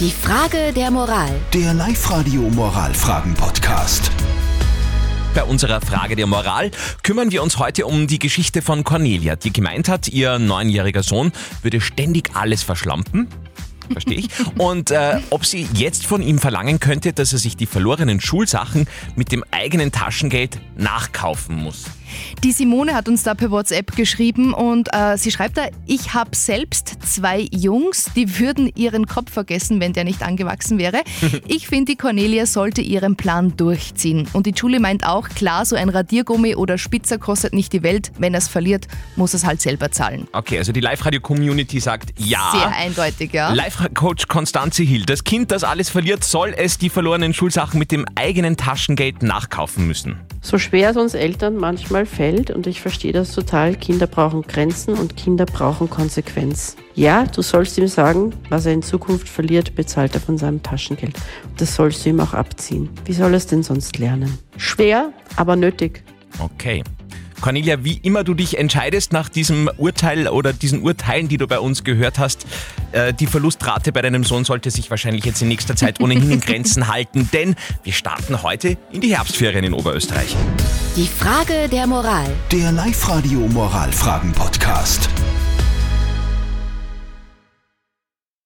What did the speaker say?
Die Frage der Moral. Der Live-Radio Moralfragen-Podcast. Bei unserer Frage der Moral kümmern wir uns heute um die Geschichte von Cornelia, die gemeint hat, ihr neunjähriger Sohn würde ständig alles verschlampen. Verstehe ich. Und äh, ob sie jetzt von ihm verlangen könnte, dass er sich die verlorenen Schulsachen mit dem eigenen Taschengeld nachkaufen muss. Die Simone hat uns da per WhatsApp geschrieben und äh, sie schreibt da, ich habe selbst zwei Jungs, die würden ihren Kopf vergessen, wenn der nicht angewachsen wäre. Ich finde, die Cornelia sollte ihren Plan durchziehen. Und die Julie meint auch, klar, so ein Radiergummi oder Spitzer kostet nicht die Welt. Wenn er es verliert, muss er es halt selber zahlen. Okay, also die Live-Radio-Community sagt ja. Sehr eindeutig, ja. Live-Coach Konstanze Hill, das Kind, das alles verliert, soll es die verlorenen Schulsachen mit dem eigenen Taschengeld nachkaufen müssen. So schwer es uns Eltern manchmal fällt, und ich verstehe das total, Kinder brauchen Grenzen und Kinder brauchen Konsequenz. Ja, du sollst ihm sagen, was er in Zukunft verliert, bezahlt er von seinem Taschengeld. Das sollst du ihm auch abziehen. Wie soll er es denn sonst lernen? Schwer, aber nötig. Okay. Cornelia, wie immer du dich entscheidest nach diesem Urteil oder diesen Urteilen, die du bei uns gehört hast, äh, die Verlustrate bei deinem Sohn sollte sich wahrscheinlich jetzt in nächster Zeit ohnehin in Grenzen halten, denn wir starten heute in die Herbstferien in Oberösterreich. Die Frage der Moral. Der Live-Radio Moralfragen-Podcast.